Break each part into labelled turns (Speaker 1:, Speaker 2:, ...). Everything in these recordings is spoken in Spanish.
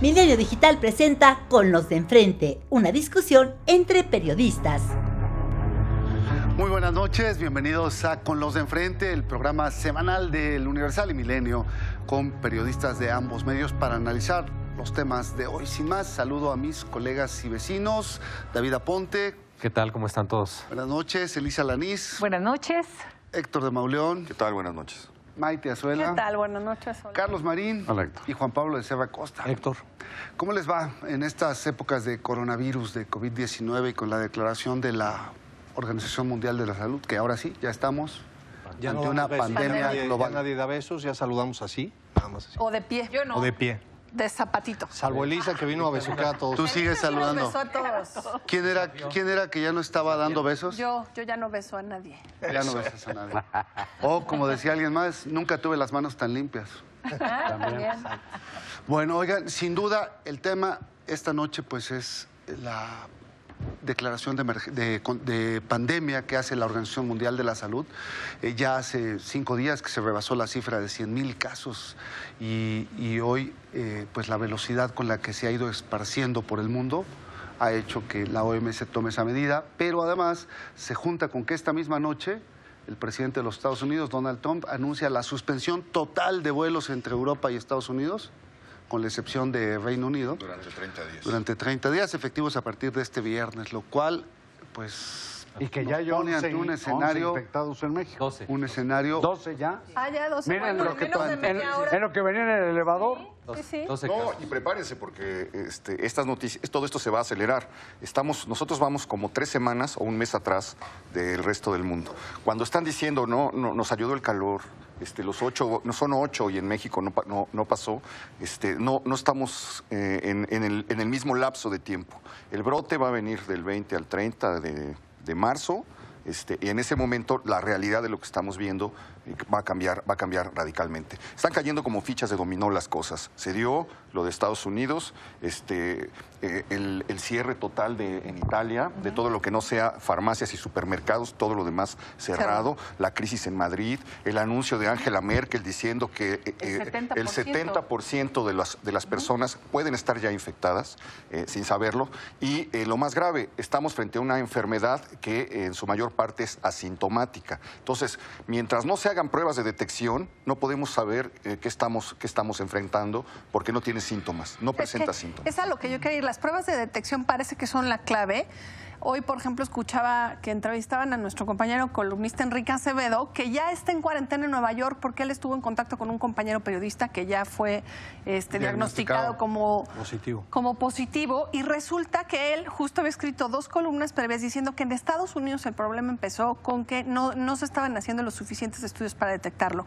Speaker 1: Milenio Digital presenta Con los de enfrente, una discusión entre periodistas.
Speaker 2: Muy buenas noches, bienvenidos a Con los de enfrente, el programa semanal del Universal y Milenio, con periodistas de ambos medios para analizar los temas de hoy. Sin más, saludo a mis colegas y vecinos, David Aponte.
Speaker 3: ¿Qué tal? ¿Cómo están todos?
Speaker 2: Buenas noches, Elisa Lanís.
Speaker 4: Buenas noches.
Speaker 2: Héctor de Mauleón.
Speaker 5: ¿Qué tal? Buenas noches.
Speaker 2: Maite Azuela.
Speaker 4: ¿Qué tal? Buenas noches. Hola.
Speaker 2: Carlos Marín.
Speaker 3: Hola, Héctor.
Speaker 2: Y Juan Pablo de Serra Costa.
Speaker 3: Héctor.
Speaker 2: ¿Cómo les va en estas épocas de coronavirus, de COVID-19 y con la declaración de la Organización Mundial de la Salud, que ahora sí, ya estamos
Speaker 6: Ya
Speaker 2: ante
Speaker 6: no
Speaker 2: una
Speaker 6: besos,
Speaker 2: pandemia global?
Speaker 6: Ya nadie da besos, ya saludamos así, nada más así.
Speaker 4: O de pie. Yo no.
Speaker 6: O de pie.
Speaker 4: De zapatito.
Speaker 6: Salvo Elisa que vino a besucar a todos.
Speaker 2: Tú sigues saludando.
Speaker 4: Besó a todos.
Speaker 2: ¿Quién era, ¿Quién era que ya no estaba dando besos?
Speaker 4: Yo, yo ya no beso a nadie.
Speaker 2: Ya no besas a nadie. O, como decía alguien más, nunca tuve las manos tan limpias.
Speaker 4: También.
Speaker 2: Bueno, oigan, sin duda el tema esta noche pues es la declaración de, de de pandemia que hace la Organización Mundial de la Salud. Eh, ya hace cinco días que se rebasó la cifra de 100 mil casos y, y hoy eh, pues la velocidad con la que se ha ido esparciendo por el mundo ha hecho que la OMS tome esa medida, pero además se junta con que esta misma noche el presidente de los Estados Unidos, Donald Trump, anuncia la suspensión total de vuelos entre Europa y Estados Unidos, con la excepción de Reino Unido,
Speaker 5: Durante 30 días.
Speaker 2: durante 30 días efectivos a partir de este viernes, lo cual, pues,
Speaker 7: Y que ya hay
Speaker 2: pone
Speaker 7: 11,
Speaker 2: ante un
Speaker 7: 11
Speaker 2: escenario,
Speaker 7: infectados en México.
Speaker 3: 12.
Speaker 2: un escenario
Speaker 7: 12 ya.
Speaker 4: Ah, ya dos
Speaker 7: Miren
Speaker 4: bueno,
Speaker 7: lo que
Speaker 4: menos de
Speaker 7: en,
Speaker 4: media hora.
Speaker 7: en lo que venía en el elevador.
Speaker 4: Sí, sí.
Speaker 3: 12
Speaker 5: No, y prepárense porque este, estas noticias, todo esto se va a acelerar. Estamos, nosotros vamos como tres semanas o un mes atrás del resto del mundo. Cuando están diciendo no, no nos ayudó el calor, este, los ocho, no son ocho y en México no, pa- no, no pasó, este, no, no estamos eh, en, en el, en el mismo lapso de tiempo. El brote va a venir del 20 al 30 de, de marzo. Este, y en ese momento la realidad de lo que estamos viendo eh, va a cambiar, va a cambiar radicalmente. Están cayendo como fichas de dominó las cosas. Se dio lo de Estados Unidos, este, eh, el, el cierre total de, en Italia, de todo lo que no sea farmacias y supermercados, todo lo demás cerrado, la crisis en Madrid, el anuncio de Angela Merkel diciendo que eh,
Speaker 4: El
Speaker 5: eh,
Speaker 4: 70%.
Speaker 5: el 70% de las, de las personas pueden estar ya infectadas eh, sin saberlo. Y eh, lo más grave, estamos frente a una enfermedad que eh, en su mayor parte es asintomática. Entonces, mientras no se hagan pruebas de detección, no podemos saber eh, qué, estamos, qué estamos enfrentando porque no tiene síntomas, no
Speaker 4: Es
Speaker 5: presenta
Speaker 4: que
Speaker 5: síntomas.
Speaker 4: Es a lo que yo quería ir. Las pruebas de detección parece que son la clave. Hoy, por ejemplo, escuchaba que entrevistaban a nuestro compañero columnista Enrique Acevedo, que ya está en cuarentena en Nueva York porque él estuvo en contacto con un compañero periodista que ya fue este, diagnosticado,
Speaker 6: Diagnosticado.
Speaker 4: como
Speaker 6: Positivo.
Speaker 4: como positivo y resulta que él justo había escrito dos columnas previas diciendo que en Estados Unidos el problema empezó con que no, no se estaban haciendo los suficientes estudios para detectarlo.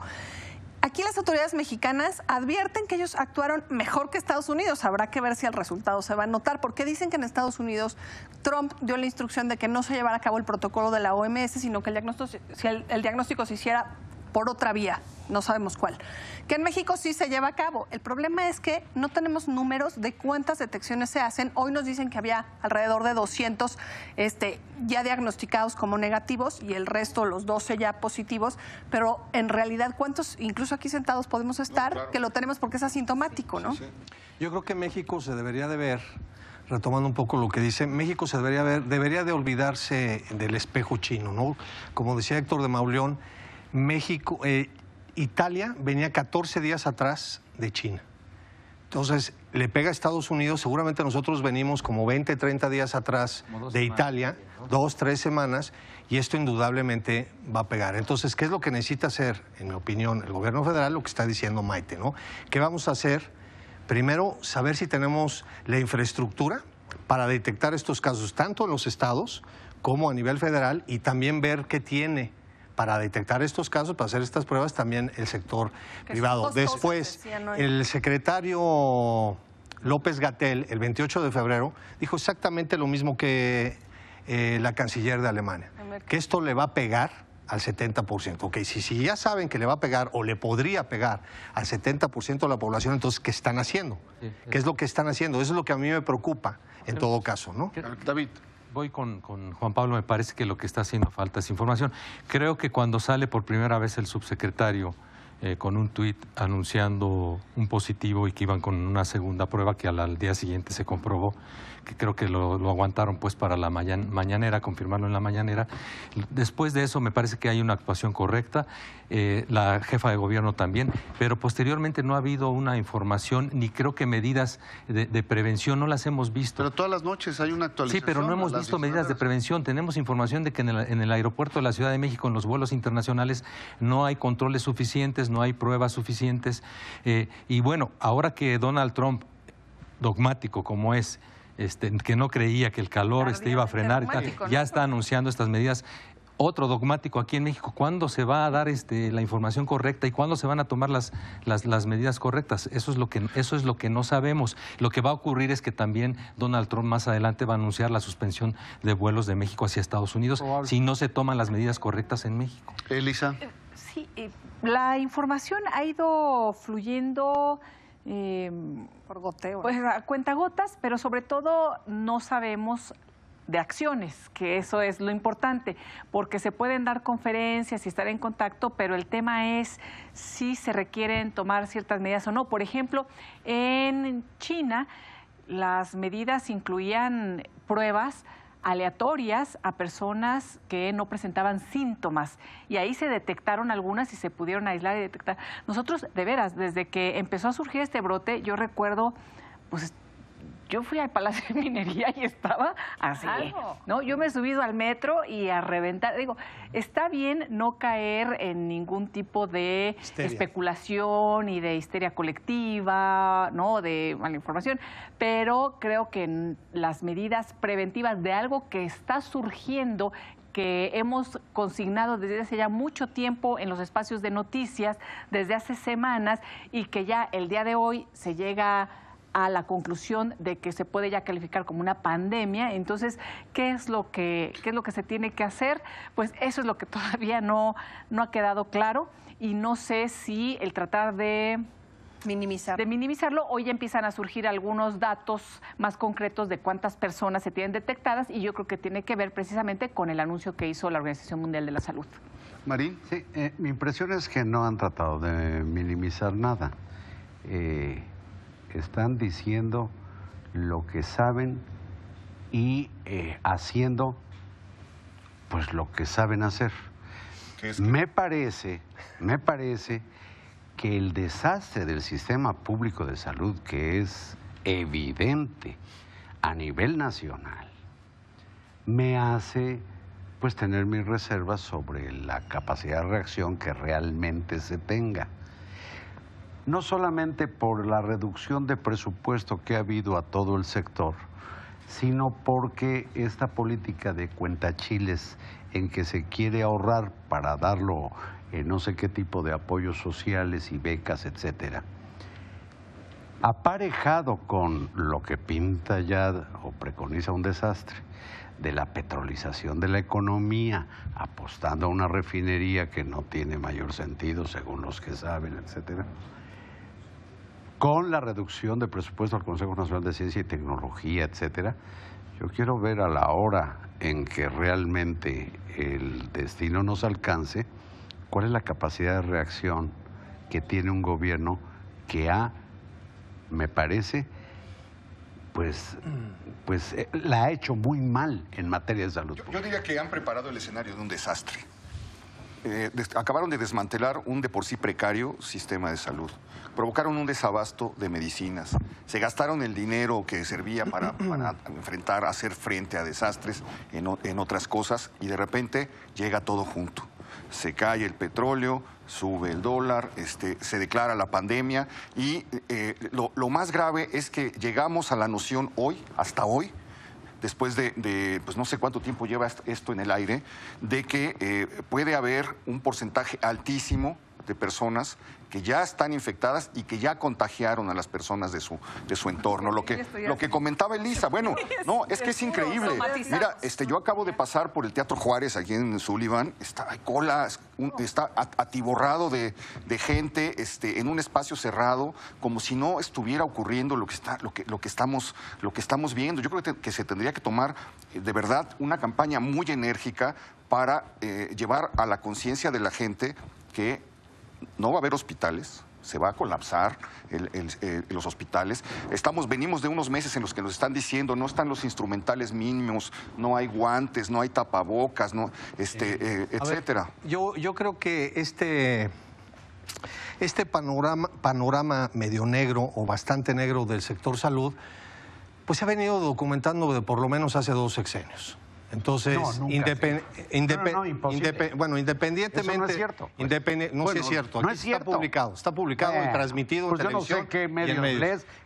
Speaker 4: Aquí las autoridades mexicanas advierten que ellos actuaron mejor que Estados Unidos. Habrá que ver si el resultado se va a notar, porque dicen que en Estados Unidos Trump dio la instrucción de que no se llevara a cabo el protocolo de la OMS, sino que el diagnóstico, si el, el diagnóstico se hiciera por otra vía, no sabemos cuál. Que en México sí se lleva a cabo. El problema es que no tenemos números de cuántas detecciones se hacen. Hoy nos dicen que había alrededor de 200 este, ya diagnosticados como negativos y el resto, los 12 ya positivos. Pero en realidad, ¿cuántos, incluso aquí sentados, podemos estar? Que lo tenemos porque es asintomático, ¿no?
Speaker 6: Yo creo que México se debería de ver, retomando un poco lo que dice, México se debería ver, debería de olvidarse del espejo chino, ¿no? Como decía Héctor de Mauleón, México, eh, Italia venía 14 días atrás de China. Entonces, le pega a Estados Unidos, seguramente nosotros venimos como 20, 30 días atrás de
Speaker 3: semanas,
Speaker 6: Italia,
Speaker 3: ¿no?
Speaker 6: dos, tres semanas, y esto indudablemente va a pegar. Entonces, ¿qué es lo que necesita hacer, en mi opinión, el gobierno federal? Lo que está diciendo Maite, ¿no? ¿Qué vamos a hacer? Primero, saber si tenemos la infraestructura para detectar estos casos, tanto en los estados como a nivel federal, y también ver qué tiene para detectar estos casos, para hacer estas pruebas, también el sector
Speaker 4: Que
Speaker 6: privado. Después, el secretario López Gatel, el 28 de febrero, dijo exactamente lo mismo que eh, la canciller de Alemania, que esto le va a pegar al 70%. Ok, si, si ya saben que le va a pegar o le podría pegar al 70% de la población, entonces, ¿qué están haciendo?
Speaker 3: Sí,
Speaker 6: ¿Qué es lo que están haciendo? Eso es lo que a mí me preocupa en todo caso, ¿no?
Speaker 2: David.
Speaker 3: Voy con, con Juan Pablo, me parece que lo que está haciendo falta es información. Creo que cuando sale por primera vez el subsecretario eh, con un tuit anunciando un positivo y que iban con una segunda prueba que al, al día siguiente se comprobó, que creo que lo, lo aguantaron pues para la mañan- mañanera, confirmarlo en la mañanera. Después de eso me parece que hay una actuación correcta, eh, la jefa de gobierno también, pero posteriormente no ha habido una información ni creo que medidas de, de prevención, no las hemos visto.
Speaker 2: Pero todas las noches hay una
Speaker 3: Sí,
Speaker 2: actualización.
Speaker 3: pero no hemos visto
Speaker 2: 19
Speaker 3: medidas de prevención. Tenemos información de que en el, en el aeropuerto de la Ciudad de México, en los vuelos internacionales, no hay controles suficientes, no hay pruebas suficientes. Eh, y bueno, ahora que Donald Trump, dogmático como es, este, que no creía que el calor este, iba a frenar, y tal,
Speaker 4: Dogmático, ¿no?
Speaker 3: ya está anunciando estas medidas. Otro dogmático aquí en México, ¿cuándo se va a dar este, la información correcta y cuándo se van a tomar las, las, las medidas correctas? Eso es, lo que, eso es lo que no sabemos. Lo que va a ocurrir es que también Donald Trump más adelante va a anunciar la suspensión de vuelos de México hacia Estados Unidos
Speaker 7: Probable.
Speaker 3: si no se toman las medidas correctas en México.
Speaker 2: Elisa,
Speaker 8: Sí, eh, la información ha ido fluyendo eh,
Speaker 4: Por goteo.
Speaker 8: pues a cuentagotas, pero sobre todo no sabemos de acciones, que eso es lo importante, porque se pueden dar conferencias y estar en contacto, pero el tema es si se requieren tomar ciertas medidas o no. Por ejemplo, en China las medidas incluían pruebas aleatorias a personas que no presentaban síntomas y ahí se detectaron algunas y se pudieron aislar y detectar. Nosotros, de veras, desde que empezó a surgir este brote, yo recuerdo, pues yo fui al Palacio de Minería y estaba así. ¿no? Yo me he subido al metro y a reventar. Digo, está bien no caer en ningún tipo de
Speaker 6: Histeria.
Speaker 8: especulación y de histeria colectiva, ¿no? De mala información, pero creo que las medidas preventivas de algo que está surgiendo que hemos consignado desde hace ya mucho tiempo en los espacios de noticias, desde hace semanas, y que ya el día de hoy se llega a la conclusión de que se puede ya calificar como una pandemia. Entonces, ¿qué es lo que, qué es lo que se tiene que hacer? Pues eso es lo que todavía no, no ha quedado claro y no sé si el tratar de
Speaker 4: minimizar.
Speaker 8: de minimizarlo, hoy ya empiezan a surgir algunos datos más concretos de cuántas personas se tienen detectadas y yo creo que tiene que ver precisamente con el anuncio que hizo la Organización Mundial de la Salud.
Speaker 2: Marín.
Speaker 9: Sí, eh, mi impresión es que no han tratado de minimizar nada. Eh, están diciendo lo que saben y eh, haciendo pues lo que saben hacer. Me parece, me parece que el desastre del sistema público de salud, que es evidente a nivel nacional, me hace pues tener mis reservas sobre la capacidad de reacción que realmente se tenga. No solamente por la reducción de presupuesto que ha habido a todo el sector, sino porque esta política de cuentachiles en que se quiere ahorrar para darlo en no sé qué tipo de apoyos sociales y becas, etcétera, aparejado con lo que pinta ya o preconiza un desastre de la petrolización de la economía, apostando a una refinería que no tiene mayor sentido según los que saben, etcétera, con la reducción de presupuesto al Consejo Nacional de Ciencia y Tecnología, etcétera, yo quiero ver a la hora en que realmente el destino nos alcance, cuál es la capacidad de reacción que tiene un gobierno que ha, me parece, pues, pues eh, la ha hecho muy mal en materia de salud.
Speaker 5: Yo, yo diría que han preparado el escenario de un desastre. Eh, des- acabaron de desmantelar un de por sí precario sistema de salud. Provocaron un desabasto de medicinas. Se gastaron el dinero que servía para, para enfrentar, hacer frente a desastres en otras cosas y de repente llega todo junto. Se cae el petróleo, sube el dólar, este, se declara la pandemia y eh, lo, lo más grave es que llegamos a la noción hoy, hasta hoy, después de, de, pues no sé cuánto tiempo lleva est- esto en el aire, de que eh, puede haber un porcentaje altísimo de personas que ya están infectadas y que ya contagiaron a las personas de su, de su entorno. Lo que, lo que comentaba Elisa, bueno, no, es que es increíble. Mira, este, yo acabo de pasar por el Teatro Juárez aquí en Sullivan, está, hay cola, un- está atiborrado de, de gente este, en un espacio cerrado, como si no estuviera ocurriendo lo que, está, lo que, lo que, estamos, lo que estamos viendo. Yo creo que, te- que se tendría que tomar eh, de verdad una campaña muy enérgica para eh, llevar a la conciencia de la gente que no va a haber hospitales, se va a colapsar el- el- eh, los hospitales. Estamos, venimos de unos meses en los que nos están diciendo no están los instrumentales mínimos, no hay guantes, no hay tapabocas, no, este, eh,
Speaker 6: ver,
Speaker 5: etcétera.
Speaker 6: yo, yo creo que este, este panorama, panorama medio negro o bastante negro del sector salud, pues se ha venido documentando de por lo menos hace dos sexenios. Entonces,
Speaker 9: No, No, no, imposible.
Speaker 6: indepe- bueno, independientemente...
Speaker 9: Eso no es cierto, pues.
Speaker 6: no,
Speaker 9: Bueno,
Speaker 6: es cierto.
Speaker 9: no es
Speaker 6: Está
Speaker 9: cierto.
Speaker 6: publicado, está publicado y transmitido
Speaker 9: pues
Speaker 6: en
Speaker 9: yo no sé qué
Speaker 6: en
Speaker 9: medios.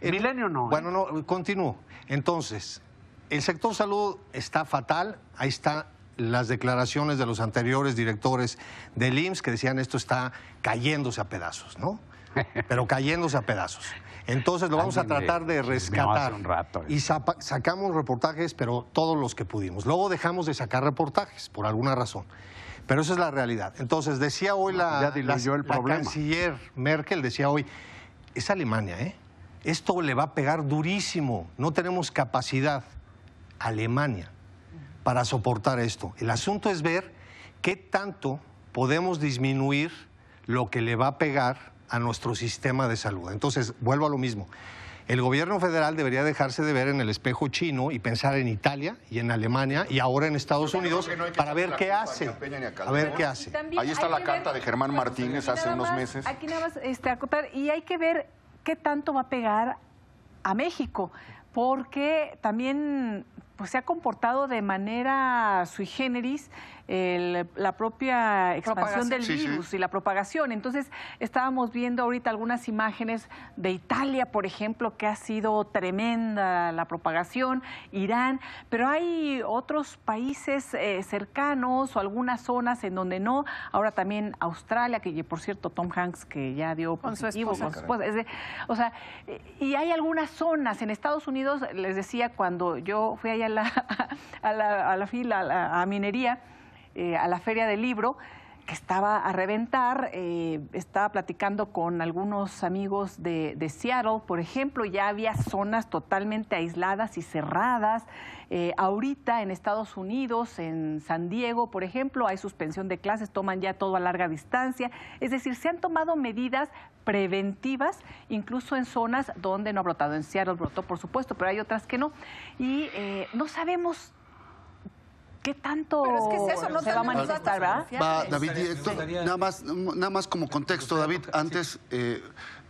Speaker 6: Ent-
Speaker 9: Milenio no, ¿eh?
Speaker 6: Bueno, no, continúo. Entonces, el sector salud está fatal. Ahí están las declaraciones de los anteriores directores del IMSS que decían esto está cayéndose a pedazos, ¿no? Pero cayéndose a pedazos. Entonces lo vamos a tratar de rescatar.
Speaker 9: un rato.
Speaker 6: Y sacamos reportajes, pero todos los que pudimos. Luego dejamos de sacar reportajes, por alguna razón. Pero esa es la realidad. Entonces, decía hoy la,
Speaker 9: diluyó
Speaker 6: la-
Speaker 9: el
Speaker 6: la
Speaker 9: problema.
Speaker 6: canciller Merkel, decía hoy, es Alemania, ¿eh? Esto le va a pegar durísimo. No tenemos capacidad, Alemania, para soportar esto. El asunto es ver qué tanto podemos disminuir lo que le va a pegar a nuestro sistema de salud. Entonces, vuelvo a lo mismo. El gobierno federal debería dejarse de ver en el espejo chino y pensar en Italia y en Alemania y ahora en Estados Unidos
Speaker 5: no
Speaker 6: para ver qué hace.
Speaker 5: a
Speaker 6: ver qué hace.
Speaker 5: Ahí está la carta
Speaker 8: ver-
Speaker 5: de Germán Martínez
Speaker 8: Y
Speaker 5: hace unos
Speaker 8: más,
Speaker 5: meses.
Speaker 8: Aquí nada más este, acotar, y hay que ver qué tanto va a pegar a México, porque también pues, se ha comportado de manera sui generis el- la propia expansión
Speaker 4: Propagación.
Speaker 8: del
Speaker 2: Sí, sí.
Speaker 8: virus y la propagación. Entonces, estábamos viendo ahorita algunas imágenes de Italia, por ejemplo, que ha sido tremenda la propagación, Irán, pero hay otros países eh, cercanos o algunas zonas en donde no. Ahora también Australia, que por cierto, Tom Hanks, que ya dio
Speaker 4: Con su
Speaker 8: positivo
Speaker 4: esposa.
Speaker 8: con su esposa. O sea, y hay algunas zonas en Estados Unidos, les decía, cuando yo fui allá a la, a la, a la fila, a, la- a minería, eh, a la feria del libro, que estaba a reventar, eh, estaba platicando con algunos amigos de, Seattle, por ejemplo, ya había zonas totalmente aisladas y cerradas. Eh, ahorita en Estados Unidos, en San Diego, por ejemplo, hay suspensión de clases, toman ya todo a larga distancia. Es decir, se han tomado medidas preventivas, incluso en zonas donde no ha brotado. En Seattle brotó, por supuesto, pero hay otras que no. Y no sabemos qué tanto
Speaker 4: Pero es que es eso, no
Speaker 8: se va a manifestar, ¿verdad?
Speaker 2: Va. David, nada más, nada más como contexto, David, antes, eh,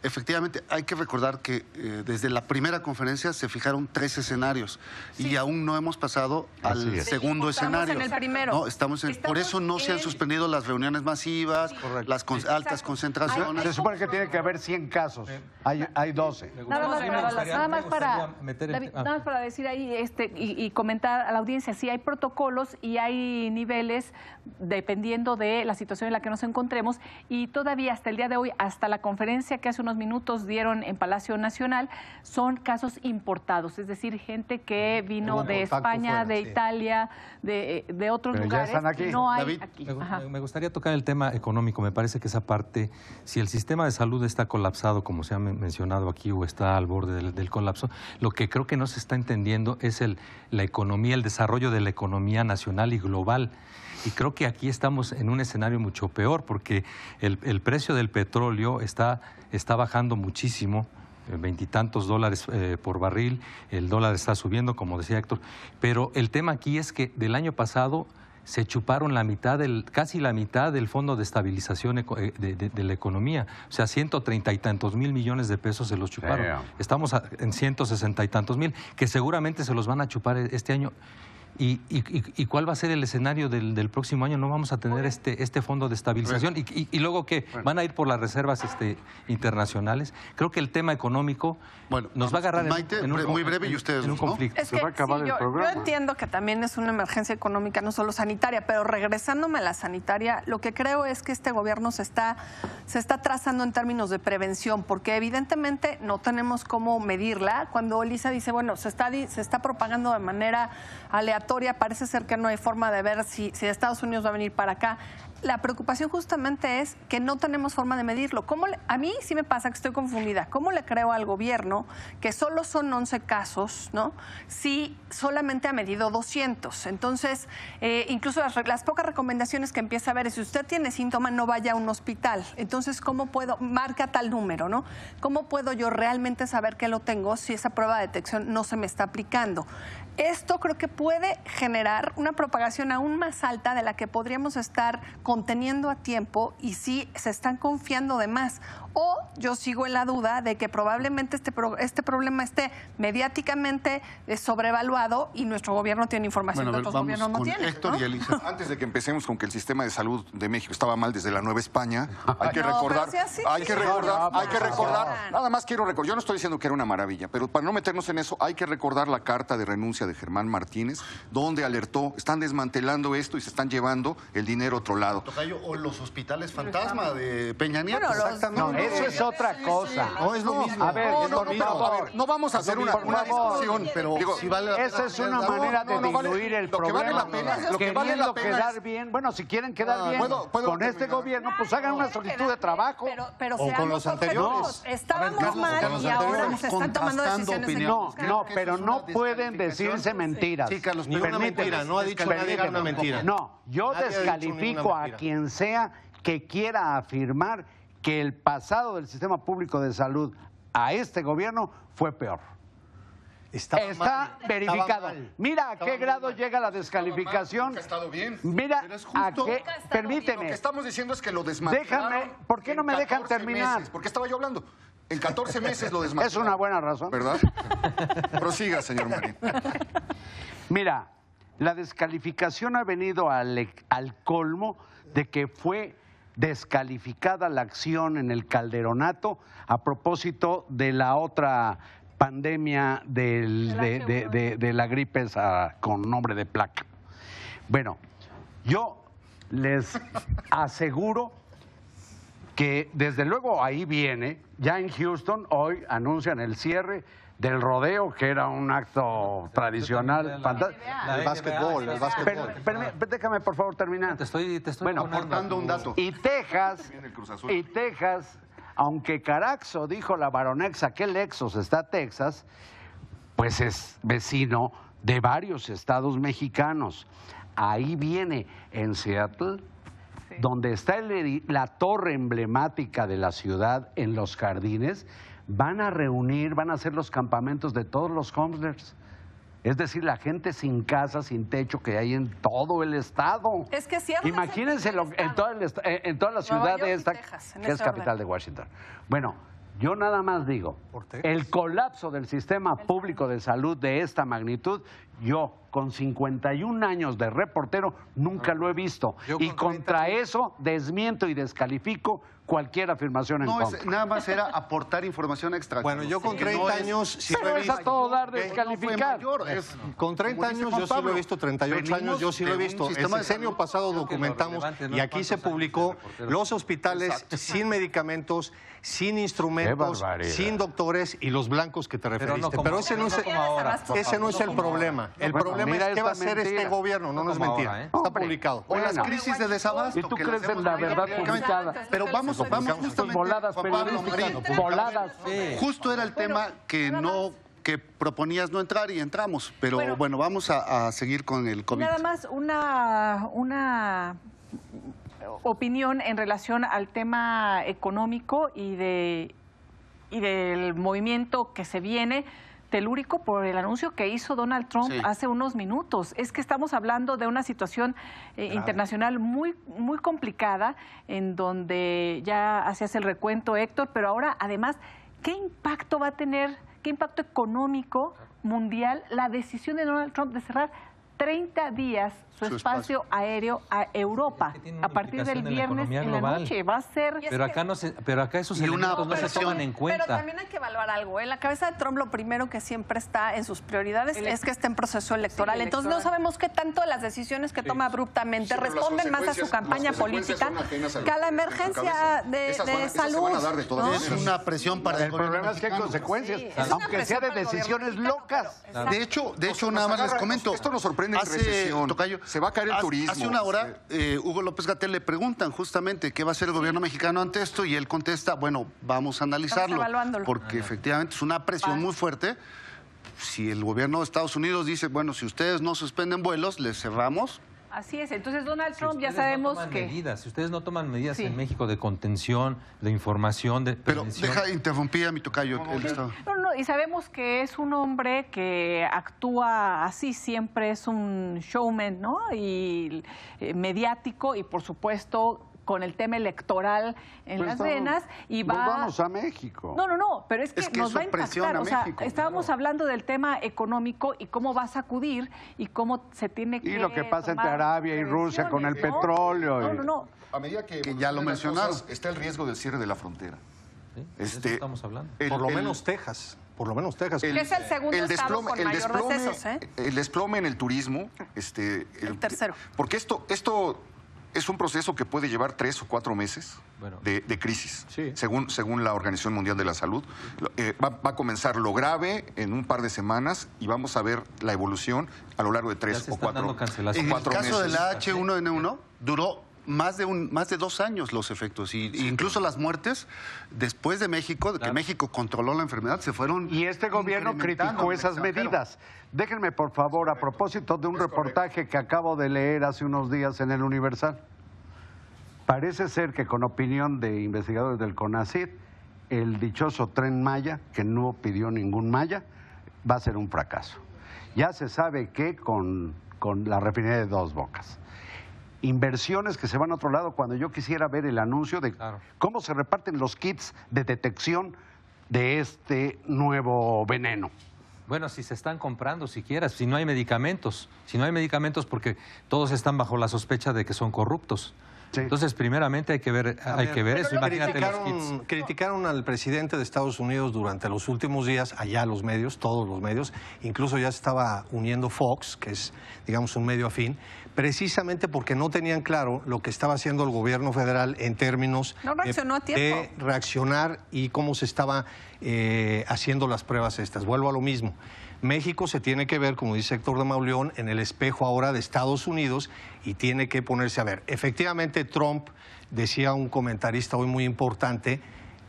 Speaker 2: efectivamente, hay que recordar que eh, desde la primera conferencia se fijaron tres escenarios y aún no hemos pasado al
Speaker 9: es.
Speaker 2: segundo
Speaker 4: Estamos
Speaker 2: escenario.
Speaker 4: en el primero.
Speaker 2: No, estamos en- por eso no se han
Speaker 4: en-
Speaker 2: suspendido las reuniones masivas, las con- altas concentraciones.
Speaker 9: Se supone que tiene que haber 100 casos. Hay, hay 12.
Speaker 8: Nada más,
Speaker 3: Sí, me
Speaker 8: para,
Speaker 3: gustaría-
Speaker 8: nada más para, David, nada más para decir ahí este, y, y comentar a la audiencia, sí hay protocolos y hay niveles dependiendo de la situación en la que nos encontremos y todavía hasta el día de hoy, hasta la conferencia que hace unos minutos dieron en Palacio Nacional, son casos importados, es decir, gente que vino de España,
Speaker 6: fuera,
Speaker 8: de
Speaker 6: sí.
Speaker 8: Italia, de, de otros
Speaker 9: Pero ya
Speaker 8: lugares.
Speaker 9: están aquí.
Speaker 8: No hay
Speaker 2: David,
Speaker 8: aquí.
Speaker 3: Me, gustaría tocar el tema económico. Me parece que esa parte, si el sistema de salud está colapsado, como se ha men- mencionado aquí, o está al borde del, del colapso, lo que creo que no se está entendiendo es el, la economía, el desarrollo de la economía nacional y global. Y creo que aquí estamos en un escenario mucho peor, porque el, el precio del petróleo está, está bajando muchísimo veintitantos dólares eh, por barril, el dólar está subiendo, como decía Héctor, pero el tema aquí es que del año pasado se chuparon la mitad, del, casi la mitad del Fondo de Estabilización eh, de, de- de la Economía, o sea, ciento treinta y tantos mil millones de pesos se los chuparon.
Speaker 9: Damn.
Speaker 3: Estamos en ciento sesenta y tantos mil, que seguramente se los van a chupar e- este año. ¿Y, y- cuál va a ser el escenario del, del próximo año? No vamos a tener este, este fondo de estabilización. ¿Y, y- y luego qué? ¿Van a ir por las reservas este, internacionales? Creo que el tema económico
Speaker 2: Bueno,
Speaker 3: nos va a agarrar en-
Speaker 2: Maite,
Speaker 3: en, un,
Speaker 2: bre- muy breve, y
Speaker 3: en-
Speaker 2: ustedes
Speaker 3: en un
Speaker 2: dos, ¿no?
Speaker 3: conflicto.
Speaker 4: Es
Speaker 9: Se
Speaker 4: que
Speaker 9: va a acabar
Speaker 4: sí,
Speaker 9: el
Speaker 4: yo,
Speaker 9: programa.
Speaker 4: yo entiendo que también es una emergencia económica, no solo sanitaria, pero regresándome a la sanitaria, lo que creo es que este gobierno se está, se está trazando en términos de prevención, porque evidentemente no tenemos cómo medirla. Cuando Elisa dice, bueno, se está, se está propagando de manera aleatoria, parece ser que no hay forma de ver si, si Estados Unidos va a venir para acá. La preocupación justamente es que no tenemos forma de medirlo. ¿Cómo le- a mí sí me pasa que estoy confundida. ¿Cómo le creo al gobierno que solo son 11 casos, ¿no? Si solamente ha medido 200. Entonces, eh, incluso las, pocas recomendaciones que empieza a ver es si usted tiene síntoma, no vaya a un hospital. Entonces, ¿cómo puedo? Marca tal número, ¿no? ¿Cómo puedo yo realmente saber que lo tengo si esa prueba de detección no se me está aplicando? Esto creo que puede generar una propagación aún más alta de la que podríamos estar conteniendo a tiempo y si se están confiando de más. O yo sigo en la duda de que probablemente este, pro- este problema esté mediáticamente eh, sobrevaluado y nuestro gobierno tiene información
Speaker 2: Bueno,
Speaker 4: que otros gobiernos no tienen.
Speaker 2: Héctor
Speaker 4: ¿no?
Speaker 2: y Elisa.
Speaker 5: Antes de que empecemos con que el sistema de salud de México estaba mal desde la Nueva España, hay que
Speaker 4: No,
Speaker 5: recordar,
Speaker 4: sí, así,
Speaker 5: hay que recordar,
Speaker 4: No,
Speaker 5: hay que
Speaker 4: no,
Speaker 5: recordar,
Speaker 4: no.
Speaker 5: nada más quiero recordar, yo no estoy diciendo que era una maravilla, pero para no meternos en eso, hay que recordar la carta de renuncia de Germán Martínez, donde alertó, están desmantelando esto y se están llevando el dinero a otro lado.
Speaker 2: Tocayo, o los hospitales fantasma de Peña Nieto.
Speaker 4: Bueno, los-
Speaker 2: Exactamente.
Speaker 9: No, eso es otra cosa.
Speaker 2: No es lo mismo.
Speaker 9: A ver,
Speaker 5: No, no,
Speaker 9: lo
Speaker 5: no,
Speaker 9: mismo.
Speaker 5: pero, a ver, no vamos a hacer una,
Speaker 9: Por
Speaker 5: una
Speaker 9: favor.
Speaker 5: discusión,
Speaker 2: pero
Speaker 5: Digo,
Speaker 2: si vale la pena
Speaker 9: Esa es una manera de
Speaker 5: no, no, vale.
Speaker 9: diluir el
Speaker 5: Lo que vale
Speaker 9: problema.
Speaker 5: la pena- lo que vale la pena
Speaker 9: quedar
Speaker 5: es-
Speaker 9: bien. Bueno, si quieren quedar
Speaker 5: Ah,
Speaker 9: bien
Speaker 5: ¿puedo- puedo
Speaker 9: con este gobierno, pues hagan una solicitud de trabajo.
Speaker 4: Pero, pero
Speaker 6: O con los anteriores.
Speaker 4: Estábamos
Speaker 2: ver,
Speaker 4: mal y ahora se están tomando
Speaker 2: contrastando
Speaker 4: decisiones
Speaker 2: opiniones.
Speaker 9: No, no, pero no pueden decirse mentiras.
Speaker 2: Sí, Carlos,
Speaker 6: Ni
Speaker 2: pero
Speaker 6: una mentira, no ha dicho nadie una mentira.
Speaker 9: No, yo
Speaker 6: Nadie
Speaker 9: descalifico a quien sea que quiera afirmar que el pasado del sistema público de salud a este gobierno fue peor.
Speaker 6: Estaba
Speaker 9: Está
Speaker 6: mal,
Speaker 9: verificado.
Speaker 6: mal.
Speaker 9: Mira a qué grado
Speaker 6: mal.
Speaker 9: llega la descalificación.
Speaker 5: Nunca ha estado bien.
Speaker 9: Mira
Speaker 2: Pero es
Speaker 9: a
Speaker 2: justo-
Speaker 9: qué.
Speaker 5: Lo que
Speaker 9: Permíteme.
Speaker 5: estamos diciendo es que lo desmantelaron.
Speaker 9: Déjame, ¿por qué no me dejan
Speaker 5: 14
Speaker 9: terminar?
Speaker 5: meses. ¿Por qué estaba yo hablando? En 14 meses lo
Speaker 9: Es
Speaker 5: desmantelaron.
Speaker 9: una buena razón.
Speaker 5: ¿Verdad? Prosiga, señor Marín.
Speaker 9: Mira, la descalificación ha venido al, al colmo de que fue descalificada la acción en el calderonato a propósito de la otra pandemia del- de, de- de- de la gripe esa con nombre de placa. Bueno, yo les aseguro que desde luego ahí viene, ya en Houston hoy anuncian el cierre del rodeo, que era un acto tradicional.
Speaker 3: La
Speaker 6: El básquetbol, el básquetbol.
Speaker 9: Déjame por favor terminar.
Speaker 3: Te estoy, te estoy
Speaker 9: Bueno,
Speaker 2: aportando un dato.
Speaker 9: Y Texas, y Texas, aunque Caraxo dijo la baronexa que Lexos está Texas, pues es vecino de varios estados mexicanos. Ahí viene en Seattle, donde está el la torre emblemática de la ciudad en los jardines, van a reunir, van a hacer los campamentos de todos los homeless. Es decir, la gente sin casa, sin techo que hay en todo el estado.
Speaker 4: Es que cierran
Speaker 9: Imagínense lo- en, toda el eh, en toda la ciudad de esta,
Speaker 4: Texas,
Speaker 9: que es capital
Speaker 4: orden.
Speaker 9: de Washington. Bueno, yo nada más digo, el colapso del sistema público de salud de esta magnitud, yo con 51 años de reportero nunca lo he visto.
Speaker 3: Yo
Speaker 9: Y
Speaker 3: con 30
Speaker 9: contra eso desmiento y descalifico cualquier afirmación en
Speaker 2: No,
Speaker 9: contra.
Speaker 2: es- nada más era aportar información extra.
Speaker 6: Bueno, yo con
Speaker 2: Que
Speaker 6: 30
Speaker 2: no es-
Speaker 6: años sí
Speaker 9: Pero
Speaker 6: lo he
Speaker 9: es a
Speaker 6: visto.
Speaker 9: todo dar
Speaker 2: no
Speaker 9: descalificar.
Speaker 2: mayor, es-
Speaker 6: Con 30
Speaker 2: como dice
Speaker 6: años yo sí lo he visto, 38
Speaker 2: venimos
Speaker 6: años yo sí lo he visto. El sexenio pasado documentamos y aquí se
Speaker 3: ¿Cuántos años
Speaker 6: publicó los hospitales sin medicamentos, sin instrumentos, sin doctores y los blancos que te
Speaker 3: Pero
Speaker 6: referiste. Pero ese no es,
Speaker 3: no como ahora, por
Speaker 6: ese no es el
Speaker 3: como
Speaker 6: problema. El
Speaker 9: Bueno,
Speaker 6: problema es qué va a hacer este gobierno, no,
Speaker 3: No
Speaker 6: no es
Speaker 3: como
Speaker 6: mentira.
Speaker 3: ahora, ¿eh?
Speaker 6: Está publicado.
Speaker 2: O las crisis de desabasto.
Speaker 9: ¿Y tú
Speaker 2: que
Speaker 9: crees en la verdad publicada?
Speaker 2: Pero vamos, vamos justamente,
Speaker 9: voladas periodísticas, voladas.
Speaker 2: Justo era el tema que no que proponías no entrar y entramos, pero bueno,
Speaker 8: Bueno.
Speaker 2: vamos a, a seguir con el COVID.
Speaker 8: Nada más una, una opinión en relación al tema económico y de y del movimiento que se viene telúrico por el anuncio que hizo Donald Trump
Speaker 2: Sí.
Speaker 8: hace unos minutos. Es que estamos hablando de una situación eh, internacional muy muy complicada en donde ya hacías el recuento Héctor, pero ahora además ¿qué impacto va a tener, qué impacto económico mundial la decisión de Donald Trump de cerrar 30 días su,
Speaker 2: Su
Speaker 8: espacio,
Speaker 2: espacio.
Speaker 8: aéreo a Europa
Speaker 3: Es que
Speaker 8: a partir del
Speaker 3: implicación en la
Speaker 8: viernes en la noche? Va a ser
Speaker 3: Pero acá, no se, pero acá esos elementos no se
Speaker 2: presión.
Speaker 3: toman en
Speaker 4: Pero
Speaker 3: cuenta.
Speaker 4: también hay que evaluar algo. En la cabeza de Trump lo primero que siempre está en sus prioridades
Speaker 8: El-
Speaker 4: es que está en proceso electoral.
Speaker 8: Sí,
Speaker 4: Entonces no
Speaker 8: electoral.
Speaker 4: sabemos qué tanto de las decisiones que toma abruptamente
Speaker 5: Sí, pero
Speaker 4: responden más a su campaña política que a la emergencia de,
Speaker 5: Esas
Speaker 4: de
Speaker 5: se
Speaker 4: salud.
Speaker 5: van a dar de todas
Speaker 4: ¿no?
Speaker 2: Es una presión para el,
Speaker 9: El problema es que hay consecuencias,
Speaker 4: Sí,
Speaker 9: aunque sea de decisiones locas.
Speaker 4: pero-
Speaker 2: De hecho, de hecho nada más les comento.
Speaker 5: Esto nos sorprende en recesión.
Speaker 2: Tocayo,
Speaker 5: Se va a caer el
Speaker 2: hace-
Speaker 5: turismo.
Speaker 2: Hace una hora, eh, Hugo López Gatel le preguntan justamente qué va a hacer el gobierno mexicano ante esto y él contesta, bueno, vamos a analizarlo.
Speaker 4: evaluándolo.
Speaker 2: Porque efectivamente es una presión muy fuerte. Si el gobierno de Estados Unidos dice, bueno, si ustedes no suspenden vuelos, les cerramos.
Speaker 8: Así es. Entonces Donald
Speaker 3: Si
Speaker 8: Trump ya
Speaker 3: ustedes no
Speaker 8: sabemos
Speaker 3: toman
Speaker 8: que...
Speaker 3: medidas, si ustedes no toman medidas
Speaker 8: Sí.
Speaker 3: en México de contención, de información, de
Speaker 2: Pero deja interrumpir a mi tocayo. él está-
Speaker 8: No, no, y sabemos que es un hombre que actúa así, siempre es un showman, ¿no? Y eh, mediático y por supuesto con el tema electoral en
Speaker 9: Pues
Speaker 8: las
Speaker 9: estamos-
Speaker 8: venas y va
Speaker 9: vamos a México.
Speaker 8: No, no, no, pero es que,
Speaker 2: Es que
Speaker 8: nos va a impactar,
Speaker 2: a
Speaker 8: o sea,
Speaker 2: México,
Speaker 8: estábamos hablando del tema económico y cómo va a sacudir y cómo se tiene que
Speaker 9: Y lo que pasa entre Arabia y Rusia con el petróleo
Speaker 8: No,
Speaker 9: y-
Speaker 8: no, no.
Speaker 5: A medida que,
Speaker 2: Que ya lo mencionaron.
Speaker 5: está el riesgo del cierre de la frontera.
Speaker 3: ¿sí? De eso
Speaker 5: Este,
Speaker 3: estamos hablando.
Speaker 5: el-
Speaker 6: por lo
Speaker 5: el-
Speaker 6: menos Texas, por lo menos Texas.
Speaker 4: Que es el segundo estado con mayor decesos, ¿eh?
Speaker 5: el desplome en el turismo, este,
Speaker 4: El tercero.
Speaker 5: Porque esto, esto es un proceso que puede llevar tres o cuatro meses
Speaker 3: Bueno.
Speaker 5: de, de crisis,
Speaker 6: Sí.
Speaker 5: según, según la Organización Mundial de la Salud. Eh, va, va a comenzar lo grave en un par de semanas y vamos a ver la evolución a lo largo de
Speaker 3: Ya
Speaker 5: tres
Speaker 3: se
Speaker 5: o cuatro,
Speaker 3: cancelaciones.
Speaker 2: En el caso de
Speaker 5: meses.
Speaker 2: la H1N1 duró más de un más de dos años los efectos y, incluso las muertes después de México, de que México controló la enfermedad, se fueron
Speaker 9: Y este gobierno criticó esas medidas. Déjenme, por favor, a propósito de un reportaje que acabo de leer hace unos días en el Universal. Parece ser que con opinión de investigadores del CONACYT, el dichoso tren Maya, que no pidió ningún Maya, va a ser un fracaso. Ya se sabe que con, con la refinería de dos bocas. Inversiones que se van a otro lado cuando yo quisiera ver el anuncio de
Speaker 3: Claro.
Speaker 9: cómo se reparten los kits de detección de este nuevo veneno.
Speaker 3: Bueno, si se están comprando siquiera, si no hay medicamentos, si no hay medicamentos porque todos están bajo la sospecha de que son corruptos.
Speaker 9: Sí.
Speaker 3: Entonces, primeramente hay que ver, hay que ver eso. Imagínate los kits.
Speaker 6: Criticaron, criticaron al presidente de Estados Unidos durante los últimos días, allá los medios, todos los medios, incluso ya se estaba uniendo Fox, que es, digamos, un medio afín, precisamente porque no tenían claro lo que estaba haciendo el gobierno federal en términos
Speaker 4: No reaccionó a
Speaker 6: de,
Speaker 4: tiempo.
Speaker 6: de reaccionar y cómo se estaba eh, haciendo las pruebas estas. Vuelvo a lo mismo. México se tiene que ver, como dice Héctor de Mauleón, en el espejo ahora de Estados Unidos y tiene que ponerse a ver. Efectivamente, Trump, decía un comentarista hoy muy importante,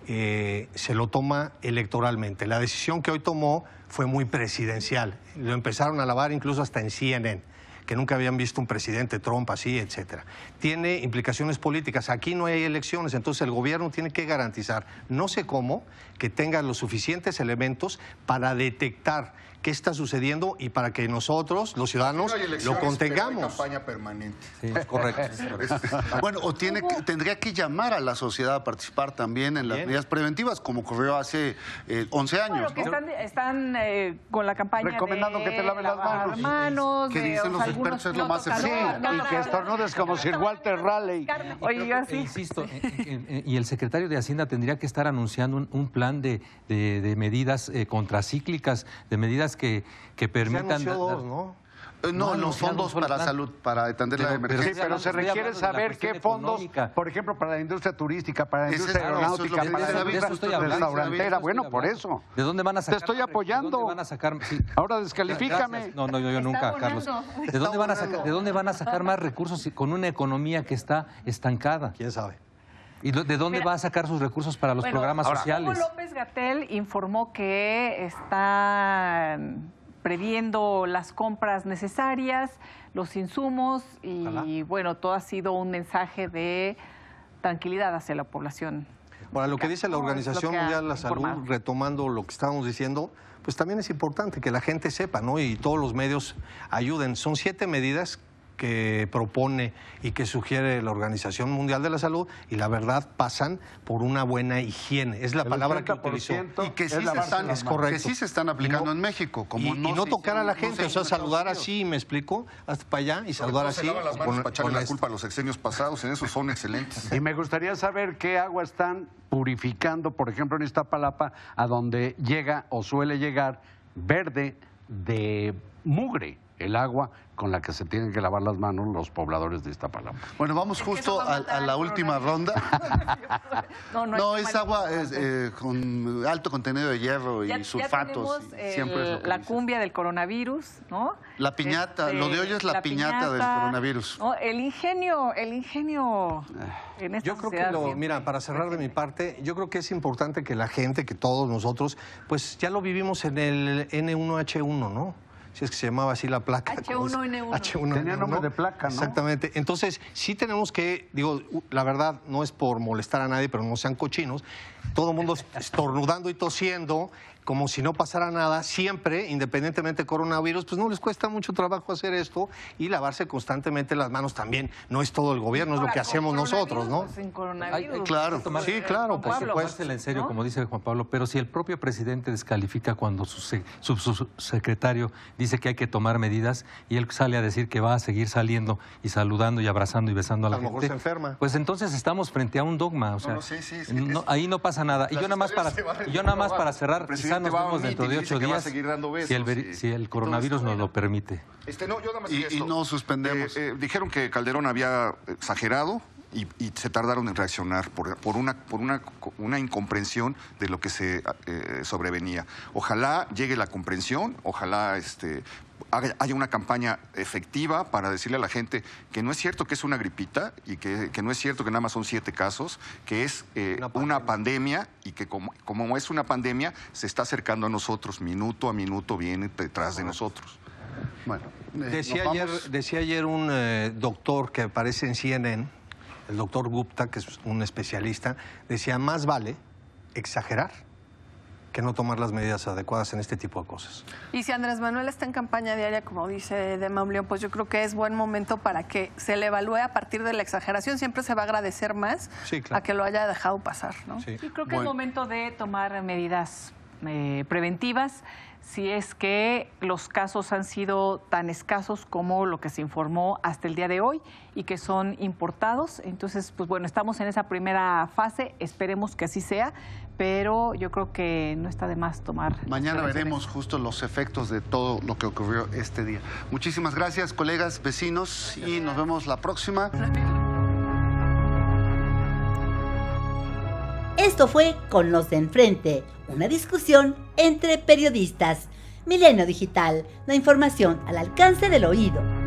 Speaker 6: eh, se lo toma electoralmente. La decisión que hoy tomó fue muy presidencial. Lo empezaron a lavar incluso hasta en CNN que nunca habían visto un presidente Trump así, etcétera. Tiene implicaciones políticas. Aquí no hay elecciones, entonces el gobierno tiene que garantizar, no sé cómo, que tenga los suficientes elementos para detectar qué está sucediendo y para que nosotros, los ciudadanos,
Speaker 5: No
Speaker 6: lo
Speaker 5: pero hay
Speaker 6: contengamos.
Speaker 5: campaña permanente.
Speaker 3: Sí, es correcto.
Speaker 2: Bueno, o tiene que- tendría que llamar a la sociedad a participar también en las
Speaker 6: Bien.
Speaker 2: medidas preventivas, como ocurrió hace eh, 11 años.
Speaker 8: Bueno, que
Speaker 2: ¿no?
Speaker 8: están, están eh, con la campaña
Speaker 9: Recomendando
Speaker 8: de
Speaker 9: que te laves las manos.
Speaker 8: manos,
Speaker 2: Que dicen los expertos es lo más
Speaker 9: Sí,
Speaker 2: efectivo.
Speaker 8: no,
Speaker 9: y que
Speaker 8: no,
Speaker 9: estornudes como Sir Walter Raleigh.
Speaker 8: Oye, yo
Speaker 3: E
Speaker 8: sí.
Speaker 3: insisto, eh, eh, eh, y el secretario de Hacienda tendría que estar anunciando un, un plan de, de- de medidas eh, contracíclicas, de medidas que, que
Speaker 6: Se
Speaker 3: permitan... dar-
Speaker 6: dos, ¿no?
Speaker 2: Eh,
Speaker 3: No,
Speaker 2: No, los
Speaker 3: anunciaron
Speaker 2: fondos
Speaker 3: un solo
Speaker 2: para
Speaker 3: plan.
Speaker 2: salud, para atender la
Speaker 3: Pero-
Speaker 2: emergencia.
Speaker 9: Sí, pero se
Speaker 3: Estoy
Speaker 9: requiere saber qué fondos,
Speaker 3: económica.
Speaker 9: por ejemplo, para la industria turística, para la industria
Speaker 2: es- es
Speaker 9: aeronáutica, para la industria
Speaker 3: estoy
Speaker 9: restaurantera. Bueno, por
Speaker 3: estoy
Speaker 9: eso.
Speaker 3: ¿De dónde van a sacar?
Speaker 9: estoy
Speaker 3: más recursos? ¿De
Speaker 9: apoyando.
Speaker 3: dónde van a sacar? Sí.
Speaker 9: Ahora descalifícame.
Speaker 3: Gracias. No, no, yo, yo nunca, Carlos. ¿De dónde, van a sacar, ¿De dónde van a sacar más recursos con una economía que está estancada?
Speaker 6: ¿Quién sabe?
Speaker 3: ¿Y lo- de dónde
Speaker 8: Mira,
Speaker 3: va a sacar sus recursos para los
Speaker 8: Bueno,
Speaker 3: programas
Speaker 8: Hugo
Speaker 3: sociales?
Speaker 8: López Gatel informó que están previendo las compras necesarias, los insumos y
Speaker 6: Ojalá.
Speaker 8: bueno, todo ha sido un mensaje de tranquilidad hacia la población.
Speaker 6: Ahora, lo que dice la Organización Mundial de la Salud,
Speaker 8: informado.
Speaker 6: retomando lo que estábamos diciendo, pues también es importante que la gente sepa, ¿no? Y todos los medios ayuden. Son siete medidas que propone y que sugiere la Organización Mundial de la Salud y la verdad pasan por una buena higiene. Es la
Speaker 9: El
Speaker 6: palabra que utilizó.
Speaker 9: 80%
Speaker 2: Y que sí,
Speaker 9: es
Speaker 2: se están,
Speaker 6: Es correcto.
Speaker 2: que sí se están aplicando
Speaker 6: Y no-
Speaker 2: en México. Como
Speaker 6: y, y no,
Speaker 2: se
Speaker 6: tocar a la
Speaker 2: no
Speaker 6: gente,
Speaker 2: se
Speaker 6: o sea, saludar así, me explico, hasta para allá y saludar así.
Speaker 5: Las manos
Speaker 6: con-
Speaker 5: para echarle
Speaker 6: con
Speaker 5: la
Speaker 6: esto.
Speaker 5: culpa a los sexenios pasados, en eso son excelentes.
Speaker 9: Y me gustaría saber qué agua están purificando, por ejemplo, en Iztapalapa, a donde llega o suele llegar verde de mugre. el agua con la que se tienen que lavar las manos los pobladores de Iztapalapa.
Speaker 2: Bueno, vamos justo a, a la última ronda.
Speaker 8: No, no,
Speaker 2: No,
Speaker 8: es
Speaker 2: agua es, eh, con alto contenido de hierro y
Speaker 8: Ya- ya
Speaker 2: sulfatos.
Speaker 8: tenemos,
Speaker 2: y siempre es
Speaker 8: el-
Speaker 2: lo que
Speaker 8: la cumbia del coronavirus, ¿no?
Speaker 2: La piñata, lo de hoy es la piñata del coronavirus.
Speaker 8: ¿no? El ingenio, el ingenio en esta
Speaker 6: Yo creo que lo,
Speaker 8: siempre
Speaker 6: mira, para cerrar de mi parte, yo creo que es importante que la gente, que todos nosotros, pues ya lo vivimos en el N1H1, ¿no? Si es que se llamaba así la placa.
Speaker 8: H1N1.
Speaker 6: H1N1.
Speaker 9: Tenía nombre de placa, ¿no?
Speaker 6: Exactamente. Entonces, sí tenemos que, digo, la verdad, no es por molestar a nadie, pero no sean cochinos. Todo el mundo estornudando y tosiendo, como si no pasara nada, siempre, independientemente de coronavirus, pues no les cuesta mucho trabajo hacer esto y lavarse constantemente las manos también. No es todo el gobierno, es lo que hacemos nosotros, ¿no?
Speaker 8: pues, coronavirus.
Speaker 2: Claro.
Speaker 3: tomar-
Speaker 6: Sí, claro,
Speaker 8: Juan
Speaker 6: por
Speaker 8: Pablo.
Speaker 6: supuesto.
Speaker 3: En serio,
Speaker 8: ¿no?
Speaker 3: como dice Juan Pablo, pero si el propio presidente descalifica cuando su, se- su- su- su secretario dice que hay que tomar medidas y él sale a decir que va a seguir saliendo y saludando y abrazando y besando a la
Speaker 6: A lo mejor
Speaker 3: gente,
Speaker 6: se enferma.
Speaker 3: pues entonces estamos frente a un dogma, o sea,
Speaker 5: no, sí, sí, sí,
Speaker 3: no-
Speaker 5: es-
Speaker 3: ahí no pasa nada. Y yo nada más para, yo nada más para cerrar, nos vemos dentro de ocho días
Speaker 5: seguir dando
Speaker 3: si el,
Speaker 5: y-
Speaker 3: si coronavirus nos lo permite.
Speaker 5: Este, no, yo nada más
Speaker 2: Y- no suspendemos.
Speaker 5: Eh, eh, dijeron que Calderón había exagerado y, y se tardaron en reaccionar por, por una, por una, una incomprensión de lo que se eh, sobrevenía. Ojalá llegue la comprensión, ojalá este, haya una campaña efectiva para decirle a la gente que no es cierto que es una gripita y que, que no es cierto que nada más son siete casos, que es eh,
Speaker 6: Una
Speaker 5: una, pandemia. y que como, como es una pandemia se está acercando a nosotros, minuto a minuto viene detrás de nosotros.
Speaker 2: Bueno, eh,
Speaker 6: Decía ayer, decía ayer un eh, doctor que aparece en CNN, el doctor Gupta, que es un especialista, decía, más vale exagerar que no tomar las medidas adecuadas en este tipo de cosas.
Speaker 4: Y si Andrés Manuel está en campaña diaria, como dice de Mauleón, pues yo creo que es buen momento para que se le evalúe a partir de la exageración. Siempre se va a agradecer más
Speaker 6: Sí, claro.
Speaker 4: a que lo haya dejado pasar, ¿no?
Speaker 6: Sí.
Speaker 8: Sí, creo que
Speaker 2: Bueno.
Speaker 8: es momento de tomar medidas eh, preventivas si es que los casos han sido tan escasos como lo que se informó hasta el día de hoy y que son importados. Entonces, pues bueno, estamos en esa primera fase, esperemos que así sea, pero yo creo que no está de más tomar.
Speaker 2: Mañana veremos justo los efectos de todo lo que ocurrió este día. Muchísimas gracias, colegas, vecinos, y nos vemos la próxima.
Speaker 1: Esto fue Con los de enfrente, una discusión entre periodistas. Milenio Digital, la información al alcance del oído.